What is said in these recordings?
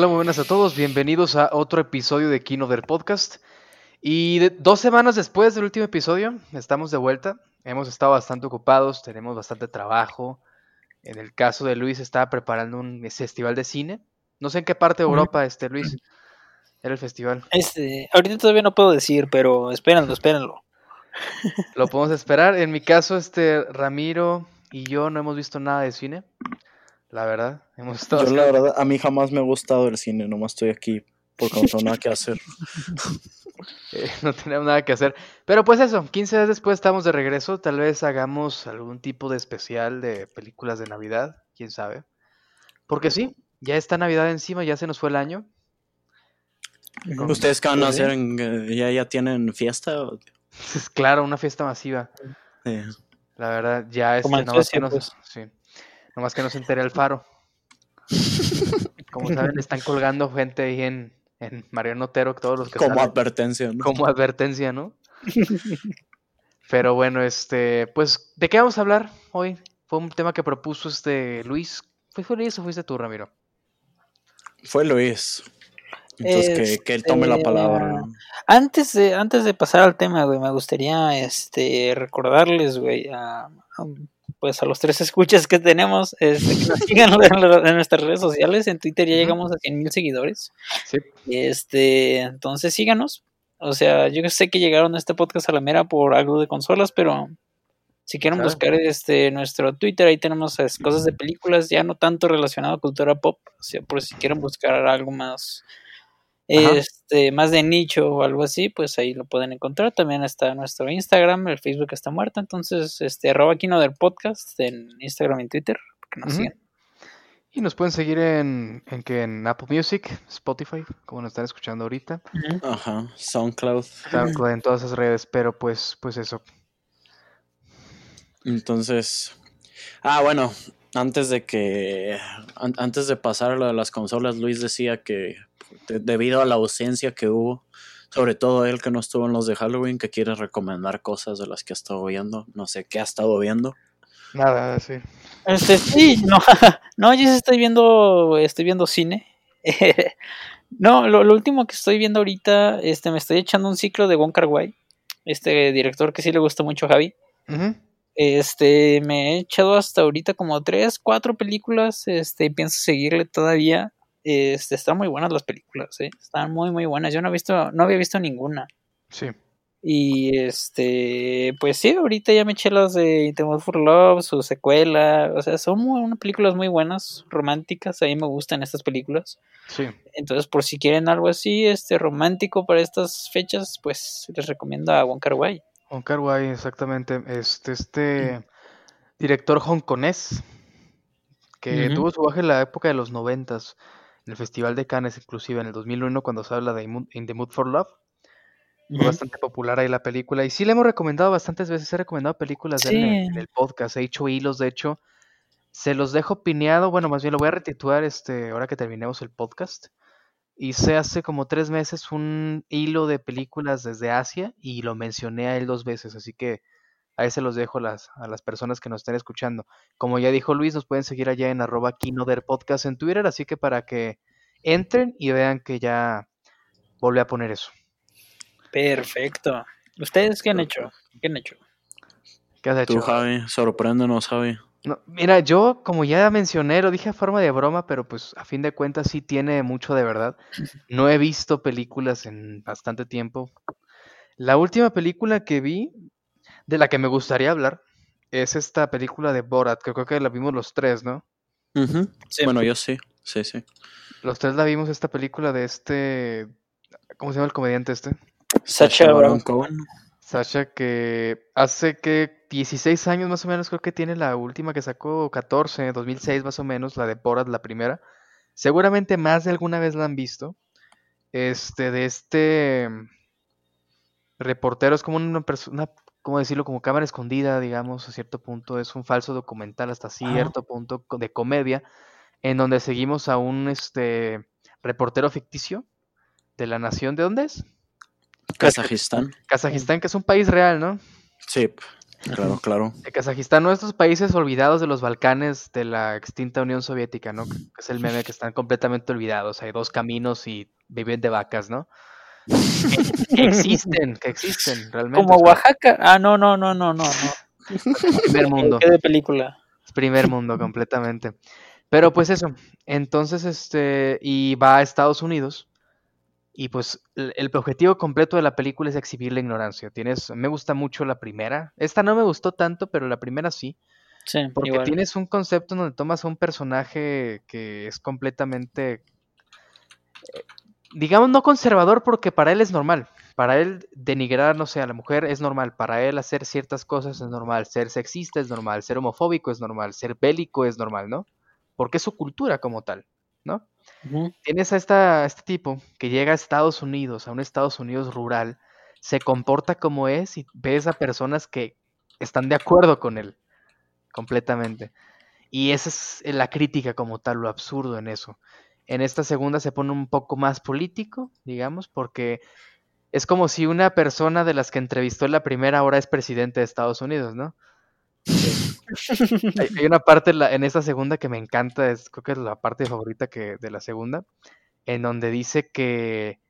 Hola, muy buenas a todos. Bienvenidos a otro episodio de Kino del Podcast. Y de- dos semanas después del último episodio, estamos de vuelta. Hemos estado bastante ocupados, tenemos bastante trabajo. En el caso de Luis, estaba preparando un festival de cine. No sé en qué parte de. Europa, este Luis, era el festival. Este, ahorita todavía no puedo decir, pero espérenlo, espérenlo. Lo podemos esperar. En mi caso, este Ramiro y yo no hemos visto nada de cine. La verdad, hemos estado. Yo la verdad, a mí jamás me ha gustado el cine, nomás estoy aquí porque no tengo nada que hacer. Eh, no tenemos nada que hacer. Pero pues eso, 15 días después estamos de regreso. Tal vez hagamos algún tipo de especial de películas de Navidad, quién sabe. Porque sí, ya está Navidad encima, ya se nos fue el año. ¿Ustedes qué van a sí. hacer? en- eh, ¿Ya, ya tienen fiesta? Es claro, una fiesta masiva. La verdad, ya este, que Suecia, no, pues. sí, nomás que no se entere el faro. Como saben, están colgando gente ahí en, en Mariano Otero, todos los que como salen. advertencia, ¿no? como advertencia, ¿no? Pero bueno, este, pues, ¿de qué vamos a hablar hoy? Fue un tema que propuso este Luis. ¿Fue fue Luis o fuiste tú, Ramiro? Fue Luis. Entonces que, que él tome la Este, palabra. ¿no? Antes de, antes de pasar al tema, güey, me gustaría este recordarles, güey, a, a- pues a los tres escuchas que tenemos, este, que nos sigan en, nuestras redes sociales. En Twitter ya llegamos a 100 mil seguidores. Sí. Este, entonces síganos. O sea, yo sé que llegaron a este podcast a la mera por algo de consolas, pero si quieren Claro. buscar este nuestro Twitter, ahí tenemos cosas de películas, ya no tanto relacionado a cultura pop, o sea, por si quieren buscar algo más Ajá. este más de nicho o algo así, pues ahí lo pueden encontrar. También está nuestro Instagram, el Facebook está muerto, entonces este arroba Kino del podcast en Instagram y Twitter, para que nos sigan. Y nos pueden seguir en, en, que en Apple Music, Spotify, como nos están escuchando ahorita. Ajá, SoundCloud. SoundCloud, en todas esas redes, pero pues, pues eso. Entonces, ah, bueno, antes de que, an- antes de pasar a lo de las consolas, Luis decía que de- debido a la ausencia que hubo, sobre todo él que no estuvo en los de Halloween, que quiere recomendar cosas de las que ha estado viendo, no sé qué ha estado viendo. Nada, sí. Este, sí, no, no, yo sí estoy viendo, estoy viendo cine. no, lo, lo último que estoy viendo ahorita, este, me estoy echando un ciclo de Wong Kar Wai, este director que sí le gusta mucho a Javi. Este, me he echado hasta ahorita como tres, cuatro películas, este, y pienso seguirle todavía. Este, están muy buenas las películas, eh, están muy, muy buenas. Yo no he visto, no había visto ninguna. Sí. Y este, pues sí, ahorita ya me eché las de In the Mood for Love, su secuela, o sea, son muy, unas películas muy buenas, románticas, a mí me gustan estas películas. Sí. Entonces, por si quieren algo así, este, romántico para estas fechas, pues les recomiendo a Wong Kar Wai. Wong Kar Wai, exactamente. Este, este director hongkonés que tuvo su baje en la época de los noventas, en el Festival de Cannes, inclusive en el 2001, cuando se habla de In the Mood for Love. Fue bastante popular ahí la película. Y sí le hemos recomendado bastantes veces. He recomendado películas de él en, el, en Sí. el podcast. He hecho hilos, de hecho. Se los dejo pineado. Bueno, más bien lo voy a retitular este, ahora que terminemos el podcast. Hice hace como tres meses un hilo de películas desde Asia y lo mencioné a él dos veces. Así que ahí se los dejo las, a las personas que nos estén escuchando. Como ya dijo Luis, nos pueden seguir allá en arroba Kinoder Podcast en Twitter. Así que para que entren y vean que ya volví a poner eso. Perfecto. ¿Ustedes qué han hecho? ¿Qué han hecho? ¿Qué has hecho? Tú, Javi, sorpréndenos, Javi. No, mira, yo como ya mencioné, lo dije a forma de broma, pero pues a fin de cuentas sí tiene mucho de verdad. No he visto películas en bastante tiempo. La última película que vi, de la que me gustaría hablar, es esta película de Borat, que creo que la vimos los tres, ¿no? Sí. Bueno, yo sí, sí, sí. Los tres la vimos esta película de este, ¿cómo se llama el comediante este? Sacha Baron Cohen. Sasha, que hace que 16 años más o menos creo que tiene la última que sacó, 14, 2006 más o menos, la de Borat, la primera. Seguramente más de alguna vez la han visto. Este, de este reportero, es como una persona, ¿cómo decirlo? Como cámara escondida, digamos, a cierto punto. Es un falso documental hasta cierto punto de comedia, en donde seguimos a un este reportero ficticio de la nación, ¿de dónde es? Kazajistán. Kazajistán, que es un país real, ¿no? Sí. Claro, claro. De Kazajistán, ¿no? Estos países olvidados de los Balcanes de la extinta Unión Soviética, ¿no? Que es el meme que están completamente olvidados. Hay dos caminos y viven de vacas, ¿no? Que, existen, que existen, realmente. Como Oaxaca. Ah, no, no, no, no, no. no. primer mundo. ¿Qué de película? Primer mundo, completamente. Pero pues eso. Entonces, este. Y va a Estados Unidos. Y pues el, el objetivo completo de la película es exhibir la ignorancia. Tienes. Me gusta mucho la primera. Esta no me gustó tanto, pero la primera sí. Sí, Porque igual. tienes un concepto donde tomas a un personaje que es completamente, digamos, no conservador porque para él es normal. Para él denigrar, no sé, a la mujer es normal. Para él hacer ciertas cosas es normal. Ser sexista es normal. Ser homofóbico es normal. Ser bélico es normal, ¿no? Porque es su cultura como tal, ¿no? Tienes a, esta, a este tipo que llega a Estados Unidos, a un Estados Unidos rural, se comporta como es y ves a personas que están de acuerdo con él, completamente. Y esa es la crítica como tal, lo absurdo en eso. En esta segunda se pone un poco más político, digamos, porque es como si una persona de las que entrevistó en la primera ahora es presidente de Estados Unidos, ¿no? Hay, hay una parte en, la- en esta segunda que me encanta, es, creo que es la parte favorita que, de la segunda, en donde dice que,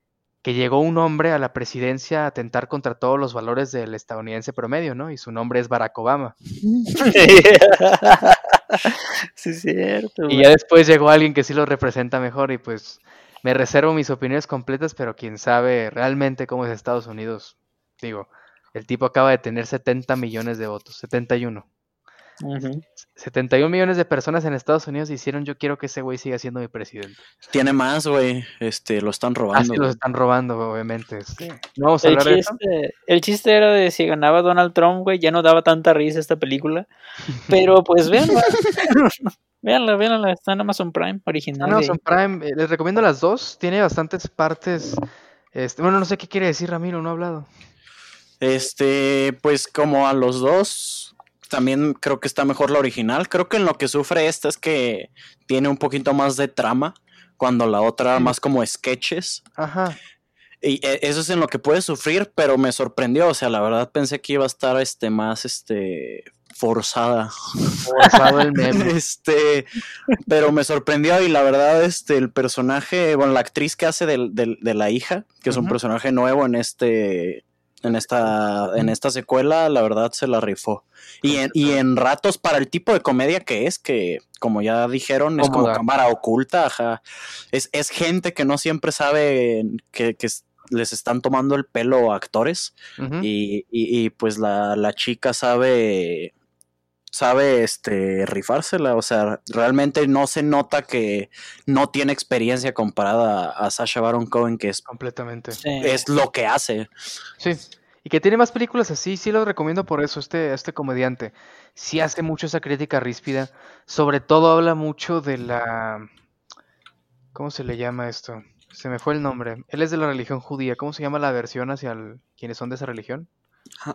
que llegó un hombre a la presidencia a atentar contra todos los valores del estadounidense promedio, ¿no? Y su nombre es Barack Obama. sí, es cierto. Y ya después llegó alguien que sí lo representa mejor y pues me reservo mis opiniones completas, pero quien sabe realmente cómo es Estados Unidos, digo, el tipo acaba de tener 70 millones de votos, 71. Ujú. 71 millones de personas en Estados Unidos hicieron yo quiero que ese güey siga siendo mi presidente. Tiene más, güey. Este, lo están robando. los güey. están robando, obviamente. este. No vamos a El hablar de eso. chiste, el chiste era de si ganaba Donald Trump, güey, ya no daba tanta risa esta película. Pero pues véanla. véanla, véanla, está en Amazon Prime, original. Amazon Prime, eh, les recomiendo las dos. Tiene bastantes partes. Este, bueno, no sé qué quiere decir Ramiro, no ha hablado. Este, pues como a los dos, también creo que está mejor la original. Creo que en lo que sufre esta es que tiene un poquito más de trama, cuando la otra Sí. más como sketches. Ajá. Y eh, eso es en lo que puede sufrir, pero me sorprendió. O sea, la verdad pensé que iba a estar este más este forzada. Forzado el meme. Este, pero me sorprendió y la verdad, este, el personaje, bueno, la actriz que hace del- del- de la hija, que es un personaje nuevo en este, en esta, en esta secuela, la verdad se la rifó. Y en, y en ratos para el tipo de comedia que es, que como ya dijeron, es como cámara oculta, ajá. Es, es gente que no siempre sabe que, que les están tomando el pelo a actores. Y, y- y, pues la, la chica sabe sabe este rifársela, o sea, realmente no se nota que no tiene experiencia comparada a, a Sasha Baron Cohen, que es, Completamente. Es lo que hace. Sí. Y que tiene más películas así, sí lo recomiendo por eso, este, este comediante. Sí hace mucho esa crítica ríspida. Sobre todo habla mucho de la... ¿Cómo se le llama esto? Se me fue el nombre. Él es de la religión judía. ¿Cómo se llama la versión hacia el- quienes son de esa religión?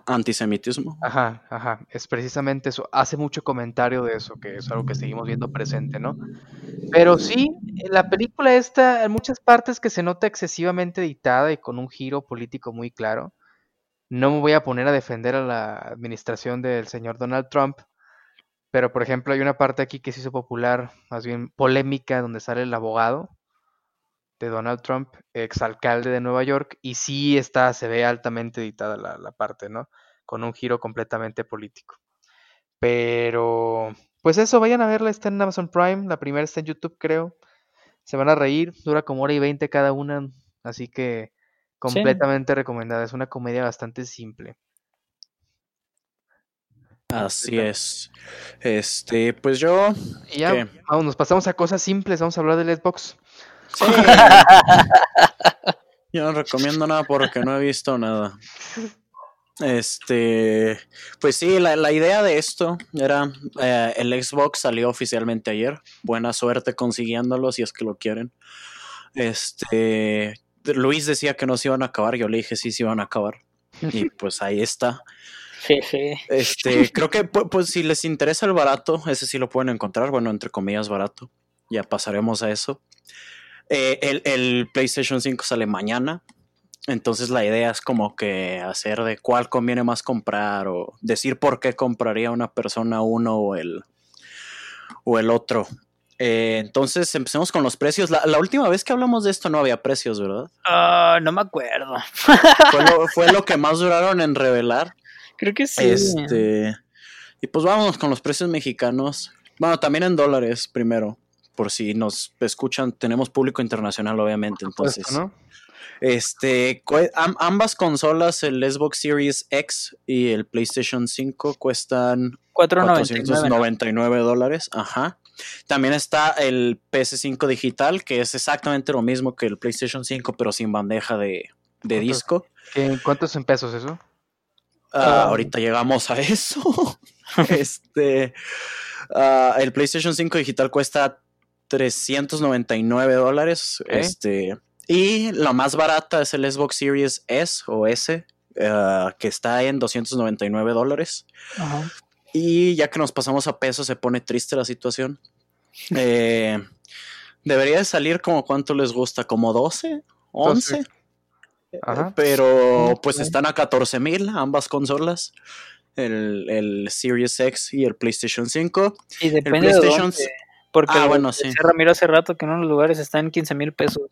Antisemitismo. Ajá, ajá. Es precisamente eso. Hace mucho comentario de eso, que es algo que seguimos viendo presente, ¿no? Pero sí, en la película esta, en muchas partes que se nota excesivamente editada y con un giro político muy claro. No me voy a poner a defender a la administración del señor Donald Trump, pero por ejemplo hay una parte aquí que se hizo popular, más bien polémica, donde sale el abogado de Donald Trump, exalcalde de Nueva York, y sí está, se ve altamente editada la, la parte, ¿no? Con un giro completamente político. Pero, pues eso, vayan a verla, está en Amazon Prime, la primera está en YouTube, creo. Se van a reír, dura como hora y veinte cada una, así que completamente recomendada. Es una comedia bastante simple. Así es. Este, pues yo. Y ya, vamos, nos pasamos a cosas simples, vamos a hablar de Xbox. Sí. yo no recomiendo nada porque no he visto nada. Este, pues sí, la, la idea de esto era, eh, el Xbox salió oficialmente ayer. Buena suerte consiguiéndolo si es que lo quieren. Este, Luis decía que no se iban a acabar, yo le dije sí se iban a acabar. Y pues ahí está. Jeje. Este, creo que pu- pues, si les interesa el barato, ese sí lo pueden encontrar, bueno, entre comillas barato. Ya pasaremos a eso. Eh, el, el PlayStation 5 sale mañana. Entonces la idea es como que hacer de cuál conviene más comprar o decir por qué compraría una persona uno o el, o el otro. Eh, entonces empecemos con los precios. La, la, última vez que hablamos de esto no había precios, ¿verdad? Ah, no me acuerdo. Fue lo, fue lo, que más duraron en revelar. Creo que sí. Este, y pues vámonos con los precios mexicanos. Bueno, también en dólares primero, por si nos escuchan, tenemos público internacional, obviamente. Entonces, ¿no? Este, ambas consolas, el Xbox Series X y el PlayStation 5, cuestan 499 dólares. Ajá. También está el PS5 digital, que es exactamente lo mismo que el PlayStation 5, pero sin bandeja de, de disco. ¿Cuántos en pesos eso? Ah, ahorita llegamos a eso. este, ah, el PlayStation 5 digital cuesta 399 dólares. Este, y la más barata es el Xbox Series S o S, ah, que está en 299 dólares. Y ya que nos pasamos a peso, se pone triste la situación. Eh, debería de salir como cuánto les gusta, como 12, 11. Pero pues están a 14 mil ambas consolas. El, el, Series X y el PlayStation 5. Y depende el PlayStation... de Porque ah, bueno, sí. Ramiro hace rato que en unos lugares están en 15 mil pesos.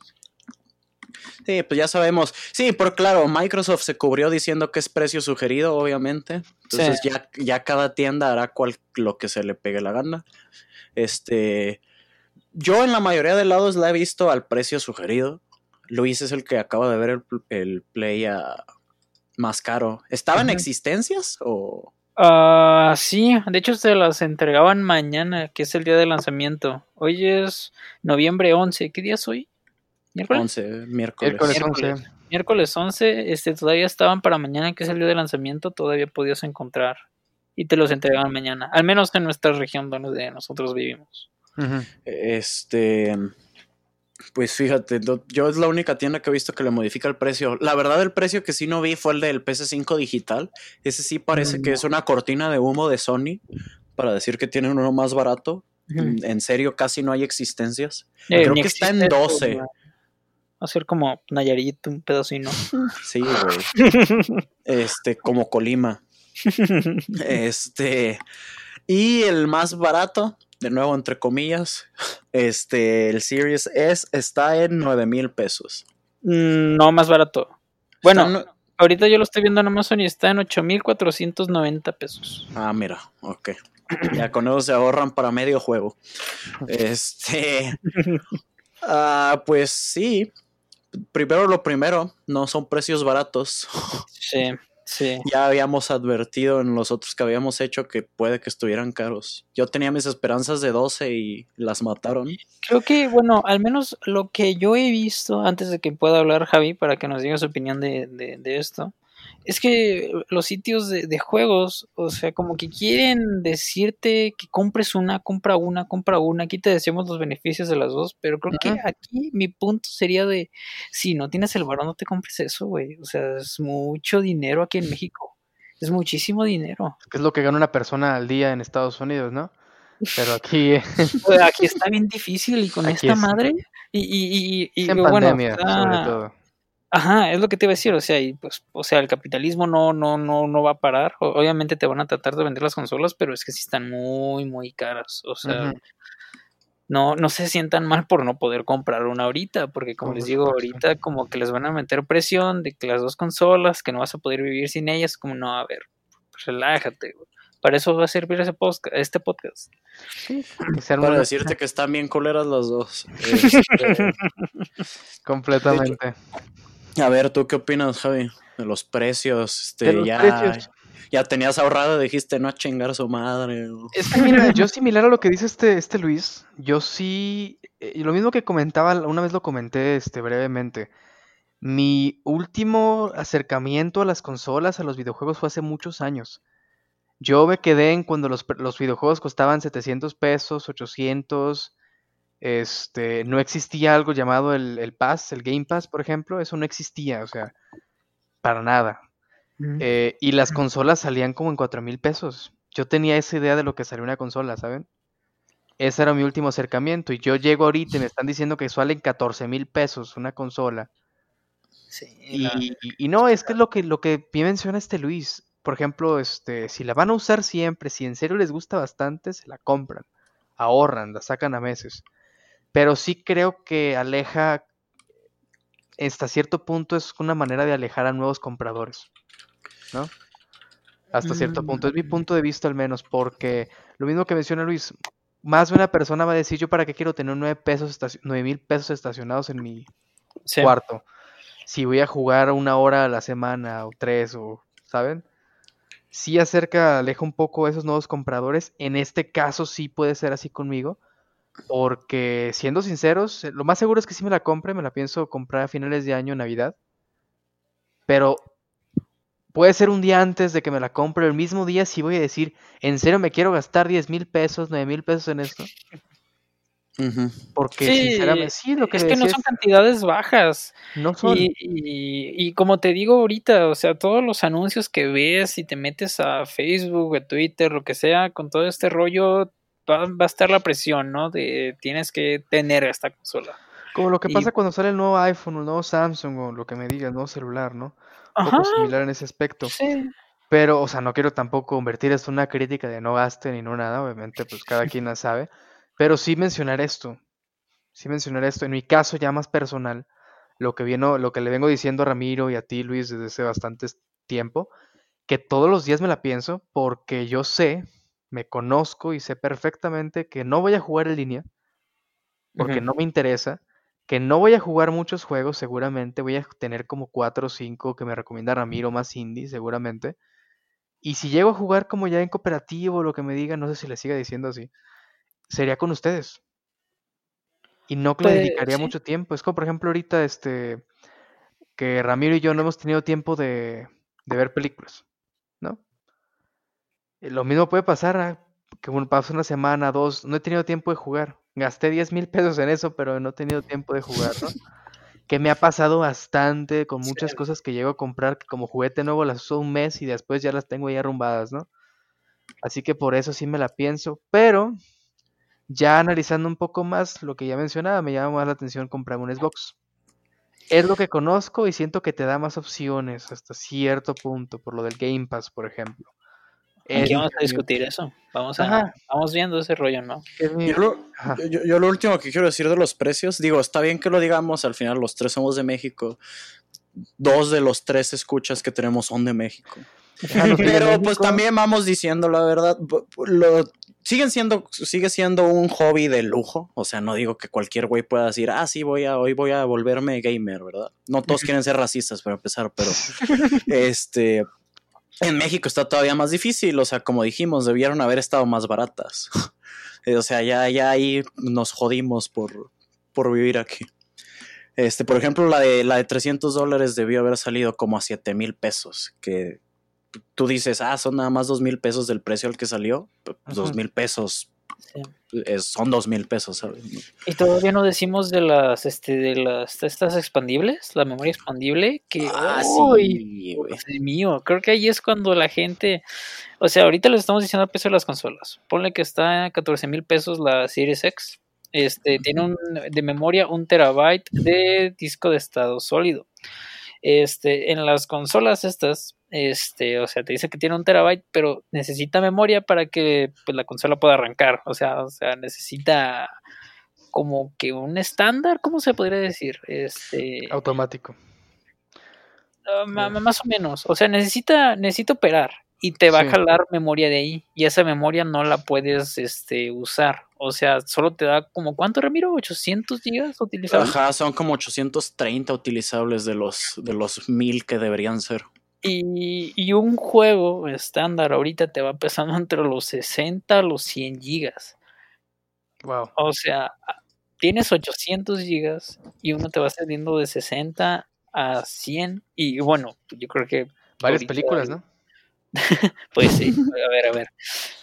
Sí, pues ya sabemos. Sí, pero claro, Microsoft se cubrió diciendo que es precio sugerido, obviamente. Entonces ya, ya cada tienda hará cual, lo que se le pegue la gana. Este, yo en la mayoría de lados la he visto al precio sugerido. Luis es el que acaba de ver el, el Play más caro. ¿Estaba en existencias o...? Ah, sí, de hecho se las entregaban mañana, que es el día de lanzamiento. Hoy es noviembre 11. ¿Qué día es hoy? ¿Miércoles? 11, miércoles. Miércoles 11. Miércoles 11, este, todavía estaban para mañana, que es el día de lanzamiento, todavía podías encontrar. Y te los entregaban mañana, al menos en nuestra región donde nosotros vivimos. Este, pues fíjate, yo es la única tienda que he visto que le modifica el precio. La verdad, el precio que sí no vi fue el del PS5 digital. Ese sí parece que mm. es una cortina de humo de Sony para decir que tienen uno más barato. En serio, casi no hay existencias. Eh, Creo que está en 12. Va a ser como Nayarit, un pedacito. Sí, güey. Este, como Colima. Este. Y el más barato, de nuevo, entre comillas, este, el Series S está en 9 mil pesos. Mm, no, más barato. Bueno, ahorita yo lo estoy viendo en Amazon y está en 8,490 pesos. Ah, mira, ok. Ya con eso se ahorran para medio juego. Este. Ah, pues sí. Primero lo primero, no son precios baratos. Sí. Sí. Ya habíamos advertido en los otros que habíamos hecho que puede que estuvieran caros. Yo tenía mis esperanzas de 12 y las mataron. Creo que, bueno, al menos lo que yo he visto, antes de que pueda hablar Javi, para que nos diga su opinión de, de, de esto, es que los sitios de, juegos, o sea, como que quieren decirte que compres una, compra una, compra una. Aquí te decimos los beneficios de las dos, pero creo que aquí mi punto sería de, si no tienes el varón, no te compres eso, güey. O sea, es mucho dinero aquí en México. Es muchísimo dinero. Es lo que gana una persona al día en Estados Unidos, ¿no? Pero aquí... aquí está bien difícil y con esta madre... Y, y, y, en pandemia, sobre todo Ajá, es lo que te iba a decir, o sea, y pues, o sea, el capitalismo no, no, no, no va a parar. Obviamente te van a tratar de vender las consolas, pero es que sí están muy, muy caras. O sea, no, no se sientan mal por no poder comprar una ahorita, porque como les digo, ahorita como que les van a meter presión de que las dos consolas, que no vas a poder vivir sin ellas, como no, a ver, relájate, Para eso va a servir ese este podcast. Para decirte que están bien coleras las dos. Este, Completamente. A ver, ¿tú qué opinas, Javi? De los precios. Este, ya, ya tenías ahorrado, dijiste no a chingar su madre. Es que mira, yo similar a lo que dice este, este Luis, yo sí, eh, lo mismo que comentaba, una vez lo comenté este, brevemente. Mi último acercamiento a las consolas, a los videojuegos, fue hace muchos años. Yo me quedé en cuando los, los videojuegos costaban 700 pesos, 800, este, no existía algo llamado el, el, Pass, el Game Pass, por ejemplo, eso no existía, o sea, para nada. Eh, y las consolas salían como en 4 mil pesos. Yo tenía esa idea de lo que salía una consola, ¿saben? Ese era mi último acercamiento. Y yo llego ahorita y me están diciendo que salen 14 mil pesos una consola. Sí, Y, la- y- y no, es que es lo que, lo que bien menciona este Luis. Por ejemplo, este, si la van a usar siempre, si en serio les gusta bastante, se la compran, ahorran, la sacan a meses. Pero sí creo que aleja, hasta cierto punto es una manera de alejar a nuevos compradores, ¿no? Hasta cierto punto, es mi Mm. punto de vista al menos, porque lo mismo que menciona Luis, más de una persona va a decir, yo para qué quiero tener nueve pesos, nueve mil pesos estacionados en mi, sí. cuarto. Si voy a jugar una hora a la semana o tres, o, ¿saben? Sí acerca, aleja un poco a esos nuevos compradores. En este caso sí puede ser así conmigo. Porque, siendo sinceros, lo más seguro es que sí me la compre, me la pienso comprar a finales de año, Navidad. Pero puede ser un día antes de que me la compre, el mismo día sí voy a decir, ¿en serio me quiero gastar 10 mil pesos, 9 mil pesos en esto? Porque Sí, sinceramente, sí, lo que es que no son es, cantidades bajas. no son. Y, y- y como te digo ahorita, o sea, todos los anuncios que ves y te metes a Facebook, a Twitter, lo que sea, con todo este rollo, va, va a estar la presión, ¿no? De tienes que tener esta consola. Como lo que Y- pasa cuando sale el nuevo iPhone, el nuevo Samsung, o lo que me digas, nuevo celular, ¿no? Un poco similar en ese aspecto. sí. Pero, o sea, no quiero tampoco convertir esto en una crítica de no gaste ni no nada, obviamente, pues cada quien la sabe. Pero sí mencionar esto. Sí mencionar esto. En mi caso, ya más personal, lo que viene, lo que le vengo diciendo a Ramiro y a ti, Luis, desde hace bastante tiempo, que todos los días me la pienso, porque yo sé, me conozco y sé perfectamente que no voy a jugar en línea porque no me interesa, que no voy a jugar muchos juegos, seguramente voy a tener como 4 o 5 que me recomienda Ramiro más indie, seguramente. Y si llego a jugar como ya en cooperativo, lo que me digan, no sé si le siga diciendo así, sería con ustedes. Y no que le Pues, dedicaría sí. mucho tiempo. Es como, por ejemplo, ahorita, este, que Ramiro y yo no hemos tenido tiempo de, de ver películas, ¿no? Eh, Lo mismo puede pasar, ah, que bueno, pasa una semana, dos, no he tenido tiempo de jugar. Gasté 10 mil pesos en eso, pero no he tenido tiempo de jugar, ¿no? Que me ha pasado bastante con muchas Sí. cosas que llego a comprar, que como juguete nuevo las uso un mes y después ya las tengo ya arrumbadas, ¿no? Así que por eso sí me la pienso, pero ya analizando un poco más lo que ya mencionaba, me llama más la atención comprar un Xbox. Es lo que conozco y siento que te da más opciones hasta cierto punto, por lo del Game Pass, por ejemplo. Aquí vamos a discutir eso. Vamos a, Ajá. vamos viendo ese rollo, ¿no? Yo lo, Ajá. yo, yo lo último que quiero decir de los precios, digo, está bien que lo digamos, al final los tres somos de México. Dos de los tres escuchas que tenemos son de México. De Pero pues México. también vamos diciendo la verdad, lo, siguen siendo, sigue siendo un hobby de lujo. O sea, no digo que cualquier güey pueda decir, ah, sí, voy a, hoy voy a volverme gamer, ¿verdad? No todos quieren ser racistas para empezar, pero este en México está todavía más difícil. O sea, como dijimos, debieron haber estado más baratas. Eh, o sea, ya, ya ahí nos jodimos por, por vivir aquí. Este, por ejemplo, la de, la de 300 dólares debió haber salido como a 7 mil pesos, que tú dices, ah, son nada más 2 mil pesos del precio al que salió. P- Ajá. 2 mil pesos Sí. es- son 2 mil pesos, ¿sabes? Y todavía no decimos de las, este, de las, estas expandibles, la memoria expandible, que, Ah, sí. Dios mío, creo que ahí es cuando la gente, o sea, ahorita les estamos diciendo el precio de las consolas. Ponle que está a 14 mil pesos la Series X. Este, tiene un, de memoria un terabyte de disco de estado sólido. Este, en las consolas estas, este, o sea, te dice que tiene un terabyte, pero necesita memoria para que pues, la consola pueda arrancar. O sea, o sea, necesita como que un estándar, ¿cómo se podría decir? Este, Automático. Ah, más o menos. O sea, necesita, necesita operar y te va Sí. a jalar memoria de ahí. Y esa memoria no la puedes este, usar. O sea, solo te da como, ¿cuánto, Ramiro? ¿800 gigas utilizables? Ajá, son como 830 utilizables de los, de los 1000 que deberían ser. Y, y un juego estándar ahorita te va pesando entre los 60 a los 100 gigas. Wow. O sea, tienes 800 gigas y uno te va saliendo de 60 a 100. Y bueno, yo creo que Varias películas, ¿no? Pues sí, a ver, a ver.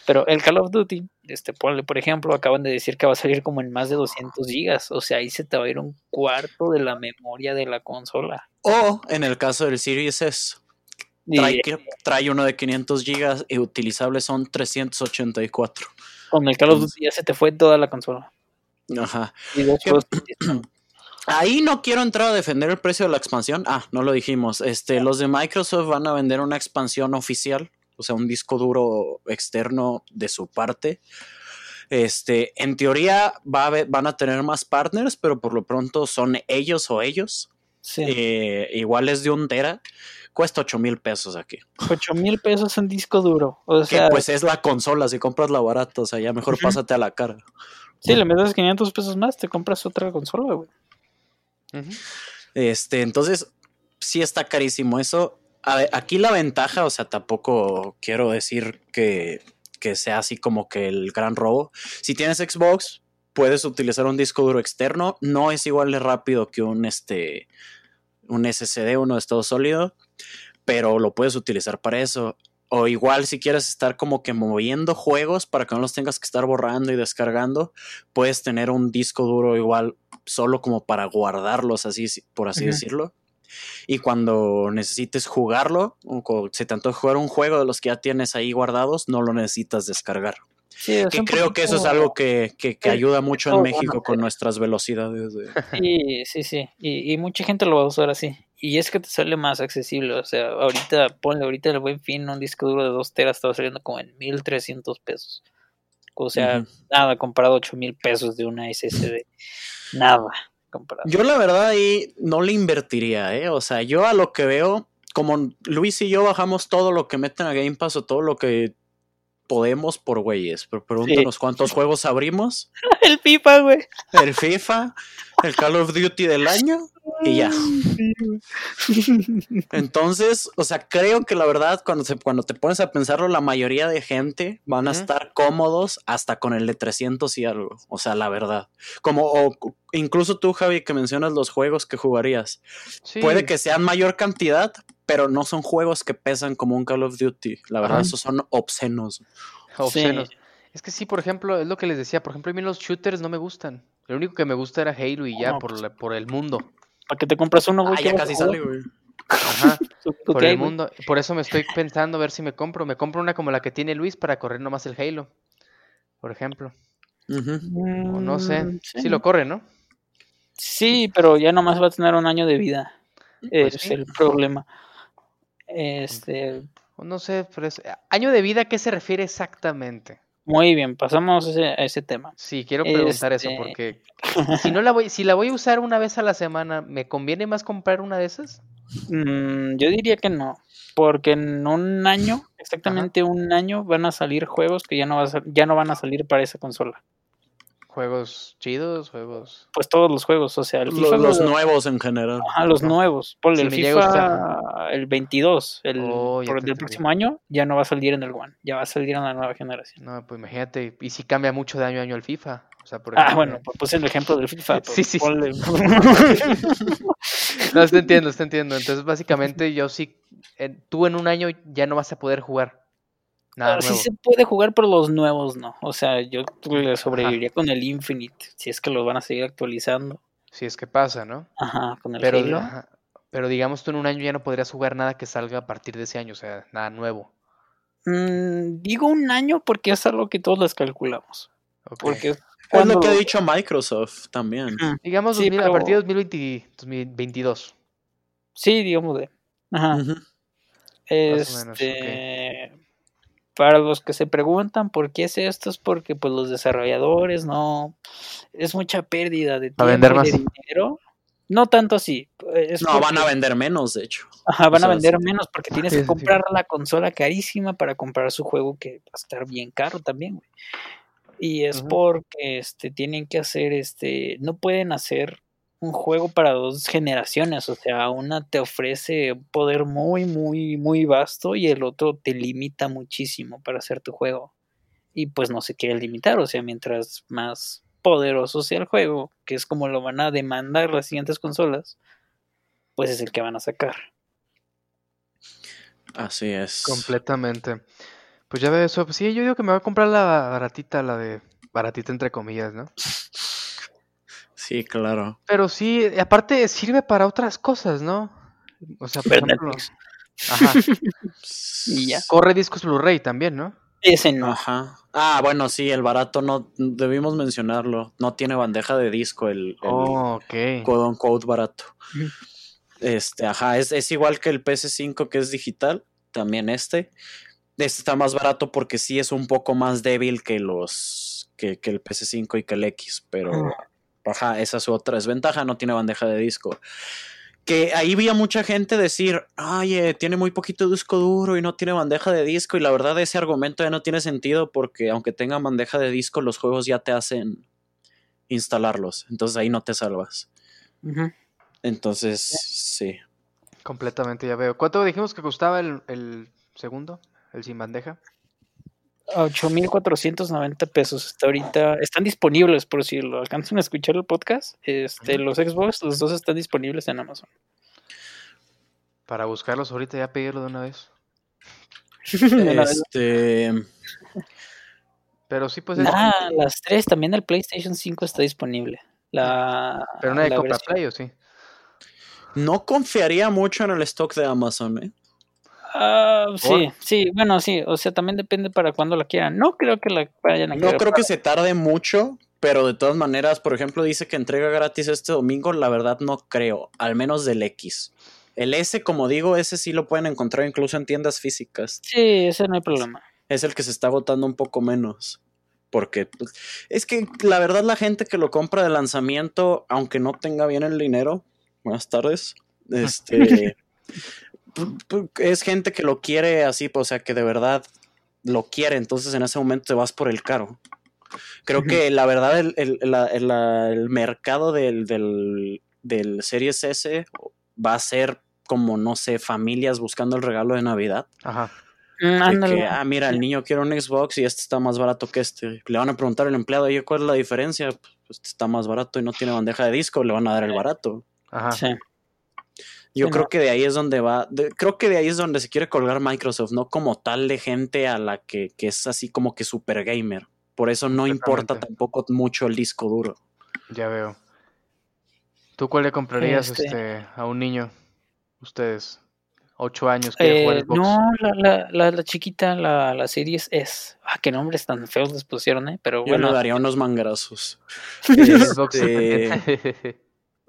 Pero el Call of Duty, este, ponle, por ejemplo, acaban de decir que va a salir como en más de 200 gigas. O sea, ahí se te va a ir un cuarto de la memoria de la consola. O en el caso del Series S, trae, trae uno de 500 gigas y utilizables son 384. con el Call of Duty ya se te fue toda la consola. Aja. Y están- Ahí no quiero entrar a defender el precio de la expansión. Ah, no lo dijimos. Este, los de Microsoft van a vender una expansión oficial, o sea, un disco duro externo de su parte. Este, en teoría va a van a tener más partners, pero por lo pronto son ellos o ellos. Sí. Eh, igual es de un tera. Cuesta 8 mil pesos aquí. 8 mil pesos en disco duro. O Que sea, pues es la consola, si compras la barata, o sea, ya mejor pásate a la cara. sí, le metes 500 pesos más, te compras otra consola, güey. Este, entonces, sí está carísimo eso. A ver, aquí la ventaja, o sea, tampoco quiero decir que, que sea así como que el gran robo. Si tienes Xbox, puedes utilizar un disco duro externo. No es igual de rápido que un, este, un SSD, uno de estado sólido, pero lo puedes utilizar para eso. O igual si quieres estar como que moviendo juegos para que no los tengas que estar borrando y descargando, puedes tener un disco duro igual solo como para guardarlos así, por así decirlo. Y cuando necesites jugarlo, o se te antoja jugar un juego de los que ya tienes ahí guardados, no lo necesitas descargar. Sí, Que creo que eso es algo que, que- que Sí, ayuda mucho en México con sí. nuestras velocidades. de- Sí, sí, sí. Y, y mucha gente lo va a usar así. Y es que te sale más accesible. O sea, ahorita, ponle ahorita el buen fin, un disco duro de 2 teras estaba saliendo como en 1300 pesos. O sea, nada comparado a 8 mil pesos de una SSD. Nada comparado. Yo la verdad ahí no le invertiría, ¿eh? O sea, yo a lo que veo, como Luis y yo bajamos todo lo que meten a Game Pass o todo lo que podemos por güeyes, pero pregúntanos cuántos juegos abrimos, el FIFA, güey. el FIFA, el Call of Duty del año y ya. Entonces, o sea, creo que la verdad, cuando, se, cuando te pones a pensarlo, la mayoría de gente van a estar cómodos hasta con el de 300 y algo. O sea, la verdad. Como, o, incluso tú, Javi, que mencionas los juegos que jugarías. Sí. Puede que sean mayor cantidad, pero no son juegos que pesan como un Call of Duty. La verdad, Ajá. esos son obscenos. obscenos. Es que sí, por ejemplo, es lo que les decía. Por ejemplo, a mí los shooters no me gustan. Lo único que me gusta era Halo y ya, No, por, pues. la- por el mundo. Para que te compras uno, güey. Ah, ya casi sale, güey. Ajá, ¿Tú- tú por el güey? mundo. Por eso me estoy pensando a ver si me compro. Me compro una como la que tiene Luis para correr nomás el Halo. Por ejemplo. Ujú. O no sé. Mm, Sí lo corre, ¿no? Sí, pero ya nomás va a tener un año de vida. Pues es sí. el problema. Este, no sé, pero es- ¿Año de vida a qué se refiere exactamente? muy bien, pasamos a ese, a ese tema. Sí, quiero preguntar eso Este- porque si no la voy, si la voy a usar una vez a la semana, ¿me conviene más comprar una de esas? Mm, yo diría que no, porque en un año, exactamente un año, van a salir juegos que ya no, va a sal- ya no van a salir para esa consola. Juegos chidos, juegos. Pues todos los juegos, o sea, el FIFA, los lo- nuevos en general. ajá, los nuevos, ponle Si el FIFA, el 22, el, Oh, por- del próximo año, ya no va a salir en el One, ya va a salir en la nueva generación. No, pues imagínate, y si cambia mucho de año a año el FIFA. O sea, por Ah, bueno, pues puse el ejemplo del FIFA. Sí, pues, sí, sí. ponle- No, te entiendo, te entiendo. Entonces, básicamente, yo sí, eh, tú en un año ya no vas a poder jugar nada sí se puede jugar, pero los nuevos no. O sea, yo le sobreviviría con el Infinite, si es que lo van a seguir actualizando. Si es que pasa, ¿no? Ajá, con el Pero, Halo. ajá, pero digamos, tú en un año ya no podrías jugar nada que salga a partir de ese año, o sea, nada nuevo. Mm, digo un año porque es algo que todos les calculamos. Ok. Porque Es cuando- lo que ha dicho Microsoft también. Digamos, Sí, 2000 a partir de 2020 2022. Sí, digamos de. Ajá. Más o menos, Este, Para los que se preguntan por qué es esto, es porque pues los desarrolladores no... Es mucha pérdida de tiempo A vender y más. de dinero. No tanto así. es No, van a vender menos, de hecho. Ajá, van O a vender sí. menos porque tienes Sí, que comprar la consola carísima para comprar su juego que va a estar bien caro también, güey. Y es porque este tienen que hacer este no pueden hacer un juego para dos generaciones, o sea, una te ofrece un poder muy muy muy vasto y el otro te limita muchísimo para hacer tu juego. Y pues no se quiere limitar, o sea, mientras más poderoso sea el juego, que es como lo van a demandar las siguientes consolas, pues es el que van a sacar. Así es. Completamente. Pues ya ves eso. Pues sí, yo digo que me voy a comprar la baratita, la de baratita entre comillas, ¿no? Sí, claro. Pero sí, aparte sirve para otras cosas, ¿no? O sea, por ejemplo, ajá, Y ya. corre discos Blu-ray también, ¿no? Ese no. Ajá. Ah, bueno, sí, el barato no, debimos mencionarlo. No tiene bandeja de disco el, el Oh, ok. quote unquote barato. Ujú. Este, ajá, es, es igual que el PS5 que es digital, también este. Este está más barato porque sí es un poco más débil que los que, que el PS5 y que el X, pero ajá, esa es su otra desventaja, no tiene bandeja de disco. Que ahí vi a mucha gente decir, oye, tiene muy poquito disco duro y no tiene bandeja de disco, y la verdad ese argumento ya no tiene sentido porque aunque tenga bandeja de disco, los juegos ya te hacen instalarlos, entonces ahí no te salvas. Entonces, sí. Completamente, ya veo. ¿Cuánto dijimos que costaba el, el segundo? El sin bandeja. 8.490 pesos. Hasta ahorita están disponibles, por si lo alcanzan a escuchar el podcast. Este, los Xbox, los dos están disponibles en Amazon. Para buscarlos ahorita ya pedirlo de una vez. Este, Pero sí, pues es. Ah, las tres, también el PlayStation 5 está disponible. La, Pero no hay compra play, ¿o sí? no confiaría mucho en el stock de Amazon, ¿eh? Ah, sí, sí, bueno, sí, o sea, también depende para cuándo la quieran. No creo que la vayan a No creo para- que se tarde mucho, pero de todas maneras, por ejemplo, dice que entrega gratis este domingo. La verdad no creo, al menos del X. El S, como digo, ese sí lo pueden encontrar incluso en tiendas físicas. Sí, ese no hay problema. Es el que se está agotando un poco menos. Porque pues, es que la verdad la gente que lo compra de lanzamiento, aunque no tenga bien el dinero, buenas tardes, este, es gente que lo quiere así, pues, o sea, que de verdad lo quiere, entonces en ese momento te vas por el caro. Creo que la verdad el, el- la- el- la- el mercado del, del, del Series S va a ser como, no sé, familias buscando el regalo de Navidad. Ajá. Mm, De ándale. que, ah, mira, el niño quiere un Xbox y este está más barato que este. Le van a preguntar al empleado, oye, ¿cuál es la diferencia? Pues este está más barato y no tiene bandeja de disco, le van a dar el barato. Ajá. Sí. Yo Sí, creo no. que de ahí es donde va, de- creo que de ahí es donde se quiere colgar Microsoft, no como tal de gente a la que, que es así como que super gamer. Por eso no importa tampoco mucho el disco duro. Ya veo. ¿Tú cuál le comprarías Este- este, a un niño? Ustedes. Ocho años jugar Eh, Xbox. no, la, la, la, la chiquita, la, la Series S. Ah, qué nombres tan feos les pusieron, ¿eh? Pero Yo le bueno, daría unos mangarazos. Xbox Este,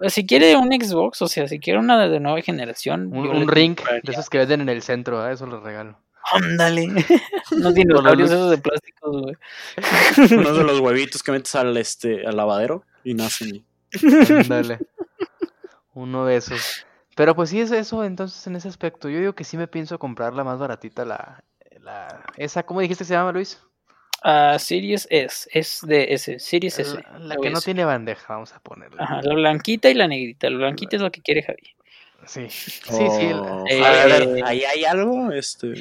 si quiere un Xbox, o sea, si quiere una de nueva generación. un, ring compraría- de esos que venden en el centro, ¿ah? eso les regalo. Ándale. Unos dinosaurios luces. esos de plástico, güey. unos de los huevitos que metes al, este, al lavadero y nacen. Ándale. Uno de esos. Pero pues sí es eso, entonces en ese aspecto. Yo digo que sí me pienso comprar la más baratita, la, la esa, ¿cómo dijiste que se llama, Luis? Ah, Series S, es de S, Series S. La, que no tiene bandeja, vamos a ponerla. Ajá, la blanquita y la negrita. La blanquita es lo que quiere Javi. Sí, sí, sí. la- Eh, a ver, a ver, ahí hay algo, este.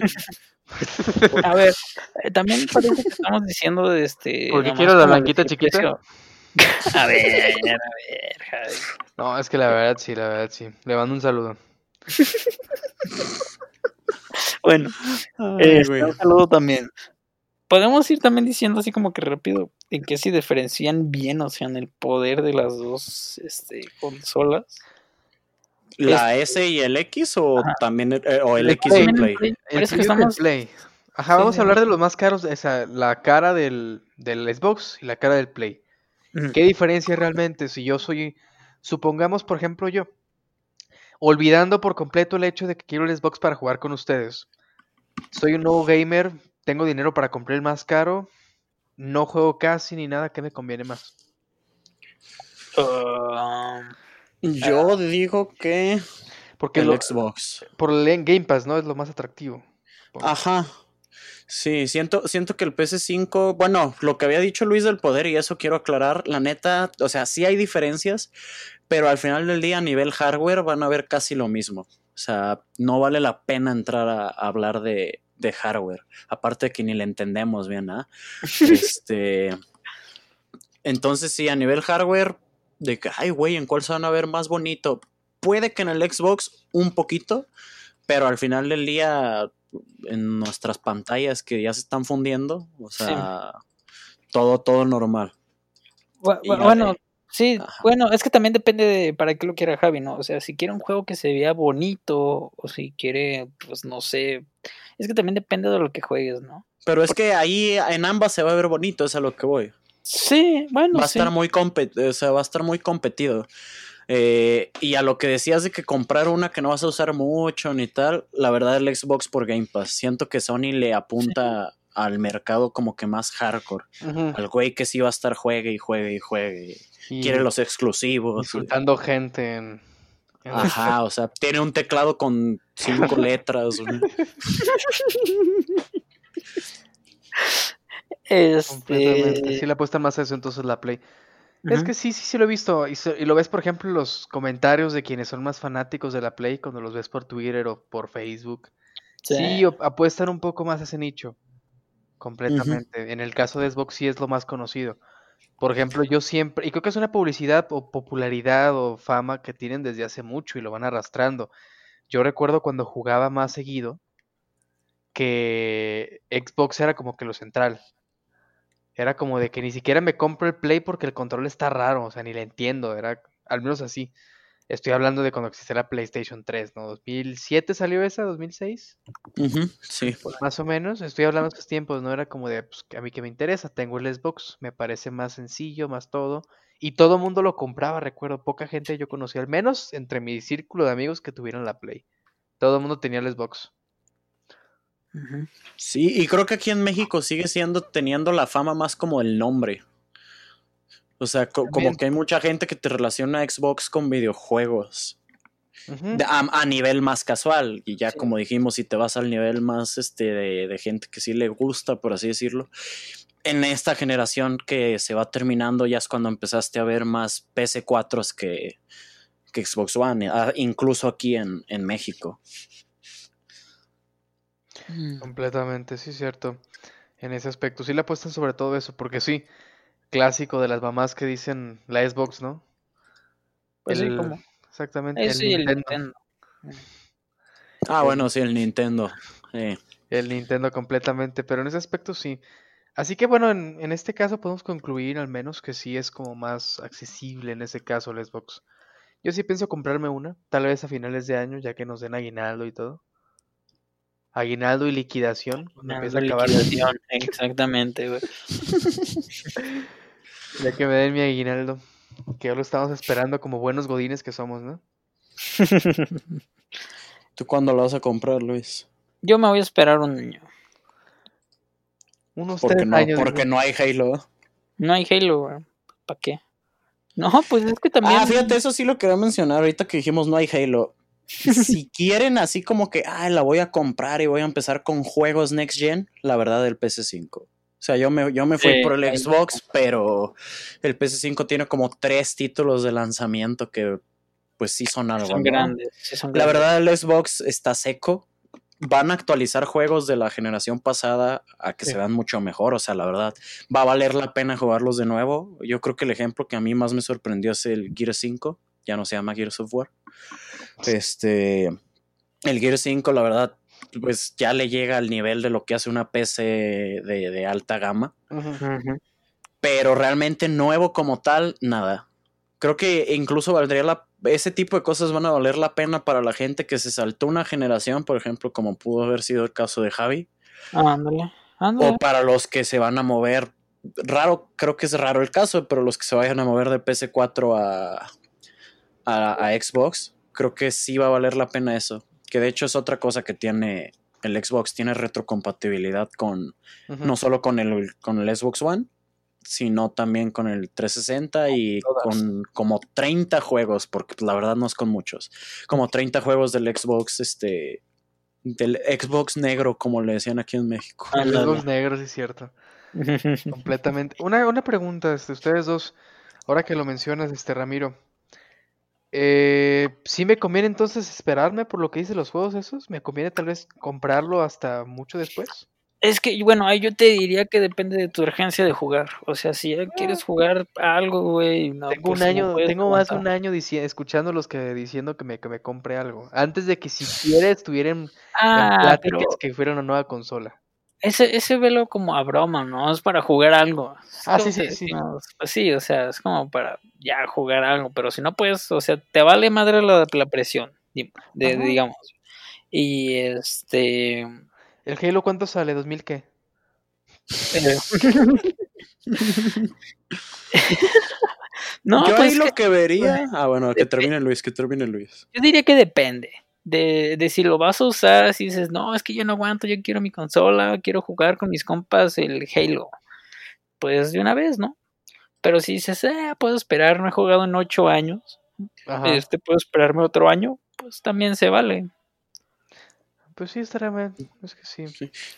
A ver, eh, también parece que estamos diciendo de este. Porque quiero la blanquita chiquita. precio. A ver, a ver, Javi. No, es que la verdad sí, la verdad sí. Le mando un saludo. Bueno, Ay, güey. un saludo también. Podemos ir también diciendo así como que rápido en qué se diferencian bien, o sea, en el poder de las dos este, consolas. ¿La S y el X o Ajá. también el, eh, o el El X y el Play? el Play. El Parece que estamos. Play. Ajá, Sí, vamos sí. a hablar de los más caros, o sea, la cara del, del Xbox y la cara del Play. ¿Qué diferencia realmente si yo soy, supongamos por ejemplo yo, olvidando por completo el hecho de que quiero el Xbox para jugar con ustedes, soy un nuevo gamer, tengo dinero para comprar el más caro, no juego casi ni nada, ¿qué me conviene más? Um, Yo digo que Porque el lo- Xbox. por el Game Pass, ¿no? Es lo más atractivo. Ajá. Sí, siento, siento que el PS5, bueno, lo que había dicho Luis del poder, y eso quiero aclarar, la neta, o sea, sí hay diferencias, pero al final del día a nivel hardware van a ver casi lo mismo. O sea, no vale la pena entrar a, a hablar de, de hardware. Aparte de que ni le entendemos bien, ¿ah? Este. Entonces, sí, a nivel hardware, de que, ay, güey, ¿en cuál se van a ver más bonito? Puede que en el Xbox un poquito, pero al final del día, en nuestras pantallas que ya se están fundiendo, o sea, todo, todo normal. Y bueno, de- Sí, Ajá. bueno, es que también depende de para qué lo quiera Javi, ¿no? O sea, si quiere un juego que se vea bonito o si quiere, pues no sé, es que también depende de lo que juegues, ¿no? Pero es que ahí en ambas se va a ver bonito, es a lo que voy. Sí, bueno, va a sí. estar muy o sea, va a estar muy competido. Eh, y a lo que decías de que comprar una que no vas a usar mucho ni tal, la verdad el Xbox por Game Pass, siento que Sony le apunta al mercado como que más hardcore, al güey que sí va a estar juegue y juegue y juegue, Y quiere los exclusivos. insultando gente en, Ajá, o sea, tiene un teclado con cinco letras. güey. completamente. Este, Sí le apuestan más a eso entonces la Play. Es que sí, sí, sí lo he visto. Y, lo ves, por ejemplo, en los comentarios de quienes son más fanáticos de la Play, cuando los ves por Twitter o por Facebook. Sí, apuestan un poco más a ese nicho. Completamente. En el caso de Xbox sí es lo más conocido. Por ejemplo, yo siempre, y creo que es una publicidad o popularidad o fama que tienen desde hace mucho y lo van arrastrando. Yo recuerdo cuando jugaba más seguido que Xbox era como que lo central. Era como de que ni siquiera me compro el Play porque el control está raro, o sea, ni le entiendo, era al menos así. Estoy hablando de cuando existía la PlayStation 3, ¿no? ¿2007 salió esa? ¿2006? Ujú, sí. Más o menos, estoy hablando de esos tiempos, no era como de, pues, a mí que me interesa, tengo el Xbox, me parece más sencillo, más todo, y todo el mundo lo compraba, recuerdo, poca gente yo conocí, al menos entre mi círculo de amigos que tuvieron la Play. Todo el mundo tenía el Xbox. Sí, y creo que aquí en México sigue siendo, teniendo la fama más como el nombre. O sea, co- como que hay mucha gente que te relaciona Xbox con videojuegos. A, a nivel más casual. Y ya Sí. como dijimos, si te vas al nivel más este de, de gente que sí le gusta, por así decirlo. En esta generación que se va terminando, ya es cuando empezaste a ver más PC4s que, que Xbox One, ah, incluso aquí en, en México. Mm. Completamente, sí, cierto. En ese aspecto, sí le apuestan sobre todo eso, porque sí, clásico de las mamás que dicen la Xbox, ¿no? Pues sí, El- como. Exactamente, Eso y el Nintendo. Nintendo. Ah, bueno, sí, el Nintendo. El Nintendo completamente, pero en ese aspecto sí. Así que bueno, en, en este caso podemos concluir al menos que sí es como más accesible en ese caso el Xbox. Yo sí pienso comprarme una, tal vez a finales de año, ya que nos den aguinaldo y todo. Aguinaldo y liquidación, cuando empiece a acabar el- liquidación, Exactamente, güey. ya que me den mi aguinaldo, que ya lo estamos esperando como buenos godines que somos, ¿no? ¿Tú cuándo lo vas a comprar, Luis? Yo me voy a esperar un año. Unos Porque tres no, años. porque no hay Halo. No hay Halo, güey. ¿Para qué? No, pues es que también. Ah, fíjate, eso sí lo quería mencionar ahorita que dijimos no hay Halo. si quieren así como que, ah, la voy a comprar y voy a empezar con juegos Next Gen, la verdad el PS5. O sea, yo me, yo me fui Sí, por el Xbox, pero el PS5 tiene como tres títulos de lanzamiento que pues sí son algo. son ¿no? grandes. sí son La grandes. verdad el Xbox está seco. Van a actualizar juegos de la generación pasada a que Sí. se vean mucho mejor. O sea, la verdad, va a valer la pena jugarlos de nuevo. Yo creo que el ejemplo que a mí más me sorprendió es el Gear 5. Ya no se llama Gears of War. Este. El Gear 5, la verdad, pues ya le llega al nivel de lo que hace una PC de, de alta gama. Pero realmente nuevo como tal, nada. Creo que incluso valdría la. Ese tipo de cosas van a valer la pena para la gente que se saltó una generación, por ejemplo, como pudo haber sido el caso de Javi. Ándale, ándale. O para los que se van a mover. Raro, creo que es raro el caso, pero los que se vayan a mover de PC4 a, a, a Xbox, creo que sí va a valer la pena eso. Que de hecho es otra cosa que tiene el Xbox, tiene retrocompatibilidad con, no solo con el, con el Xbox One, sino también con el 360 y Todas. con como 30 juegos, porque pues, la verdad no es con muchos, como 30 juegos del Xbox, este, del Xbox negro, como le decían aquí en México. El Ándale. Xbox negro, sí es cierto. Completamente. Una, una pregunta, este, ustedes dos, ahora que lo mencionas, este Ramiro. Eh, ¿sí me conviene entonces esperarme por lo que dice los juegos esos? ¿Me conviene tal vez comprarlo hasta mucho después? Es que, bueno, ahí yo te diría que depende de tu urgencia de jugar. O sea, si ya quieres jugar algo, güey. No, tengo pues un año, tengo más de un año escuchando los que diciendo que me, que me compre algo. Antes de que siquiera estuvieran en Ah, pláticas pero que fuera una nueva consola. Ese, ese velo como a broma, ¿no? Es para jugar algo. Es Ah, sí, sí, que, sí. no, Pues sí, o sea, es como para ya jugar algo, pero si no puedes, o sea, te vale madre la, la presión, de, digamos. Y este... ¿El Halo cuánto sale? ¿2000 qué? eh, no, Yo pues ahí lo que- que vería. Ah, bueno, que termine Luis, que termine Luis. yo diría que depende. De, de si lo vas a usar, si dices, no, es que yo no aguanto, yo quiero mi consola, quiero jugar con mis compas el Halo. Pues de una vez, ¿no? Pero si dices, eh, puedo esperar, no he jugado en ocho años, Ajá. este puedo esperarme otro año, pues también se vale. Pues sí, estaría bien. Es que sí.